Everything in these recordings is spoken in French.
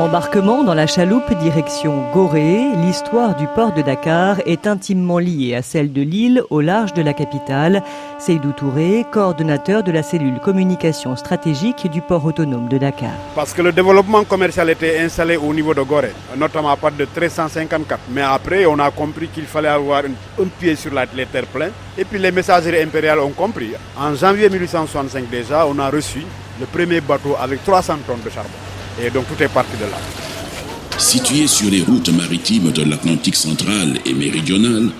Embarquement dans la chaloupe direction Gorée, l'histoire du port de Dakar est intimement liée à celle de l'île au large de la capitale. Seydou Touré, coordonnateur de la cellule communication stratégique du port autonome de Dakar. Parce que le développement commercial était installé au niveau de Gorée, notamment à partir de 1354. Mais après, on a compris qu'il fallait avoir un, pied sur la, les terres pleines. Et puis les messageries impériales ont compris. En janvier 1865 déjà, on a reçu le premier bateau avec 300 tonnes de charbon. Et donc tout est parti de là. Située sur les routes maritimes de l'Atlantique central et méridional,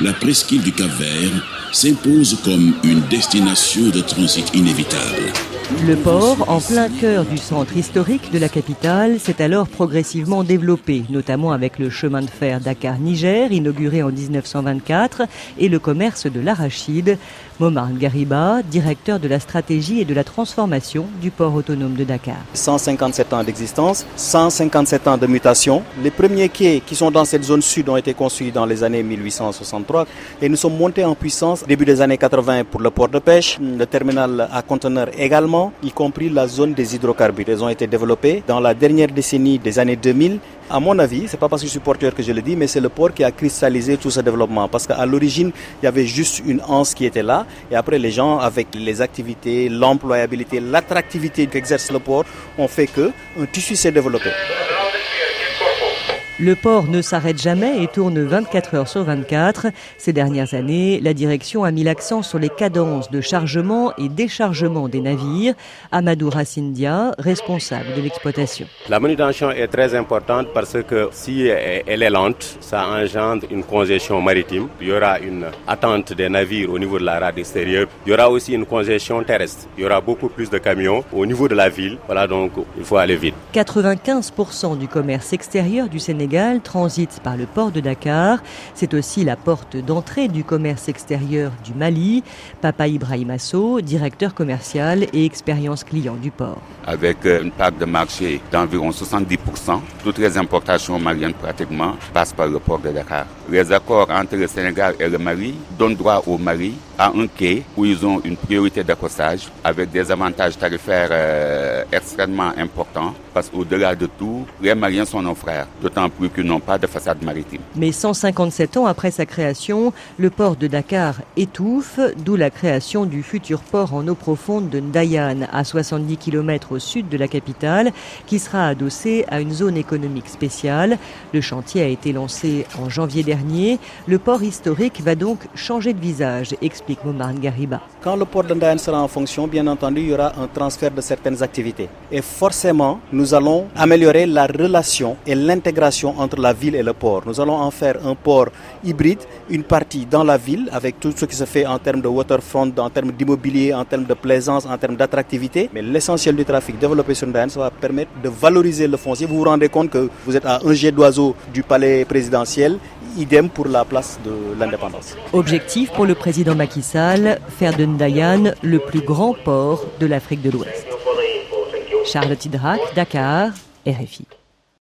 la presqu'île du Cap-Vert s'impose comme une destination de transit inévitable. Le port, en plein cœur du centre historique de la capitale, s'est alors progressivement développé, notamment avec le chemin de fer Dakar-Niger, inauguré en 1924, et le commerce de l'arachide. Momar Gariba, directeur de la stratégie et de la transformation du port autonome de Dakar. 157 ans d'existence, 157 ans de mutation. Les premiers quais qui sont dans cette zone sud ont été construits dans les années 1863 et nous sommes montés en puissance début des années 80 pour le port de pêche, le terminal à conteneurs également y compris la zone des hydrocarbures. Elles ont été développées dans la dernière décennie des années 2000. À mon avis, c'est pas parce que je suis porteur que je le dis, mais c'est le port qui a cristallisé tout ce développement. Parce qu'à l'origine, il y avait juste une anse qui était là, et après les gens, avec les activités, l'employabilité, l'attractivité qu'exerce le port, ont fait que un tissu s'est développé. Le port ne s'arrête jamais et tourne 24 heures sur 24. Ces dernières années, la direction a mis l'accent sur les cadences de chargement et déchargement des navires. Amadou Rassindia, responsable de l'exploitation. La manutention est très importante parce que si elle est lente, ça engendre une congestion maritime. Il y aura une attente des navires au niveau de la rade extérieure. Il y aura aussi une congestion terrestre. Il y aura beaucoup plus de camions au niveau de la ville. Voilà donc il faut aller vite. 95% du commerce extérieur du Sénégal transite par le port de Dakar. C'est aussi la porte d'entrée du commerce extérieur du Mali. Papa Ibrahim Asso, directeur commercial et expérience client du port. Avec euh, une part de marché d'environ 70%, toutes les importations maliennes pratiquement passent par le port de Dakar. Les accords entre le Sénégal et le Mali donnent droit au Mali à un quai où ils ont une priorité d'accostage avec des avantages tarifaires euh, extrêmement importants parce qu'au-delà de tout, les Maliens sont nos frères, d'autant n'ont pas de façade maritime. Mais 157 ans après sa création, le port de Dakar étouffe, d'où la création du futur port en eau profonde de Ndayan, à 70 km au sud de la capitale, qui sera adossé à une zone économique spéciale. Le chantier a été lancé en janvier dernier. Le port historique va donc changer de visage, explique Momar Gariba. Quand le port de Ndayan sera en fonction, bien entendu, il y aura un transfert de certaines activités. Et forcément, nous allons améliorer la relation et l'intégration entre la ville et le port. Nous allons en faire un port hybride, une partie dans la ville avec tout ce qui se fait en termes de waterfront, en termes d'immobilier, en termes de plaisance, en termes d'attractivité. Mais l'essentiel du trafic développé sur Ndayan, ça va permettre de valoriser le foncier. Vous vous rendez compte que vous êtes à un jet d'oiseau du palais présidentiel idem pour la place de l'indépendance. Objectif pour le président Macky Sall, faire de Ndayan le plus grand port de l'Afrique de l'Ouest. Charlotte Hydrac, Dakar, RFI.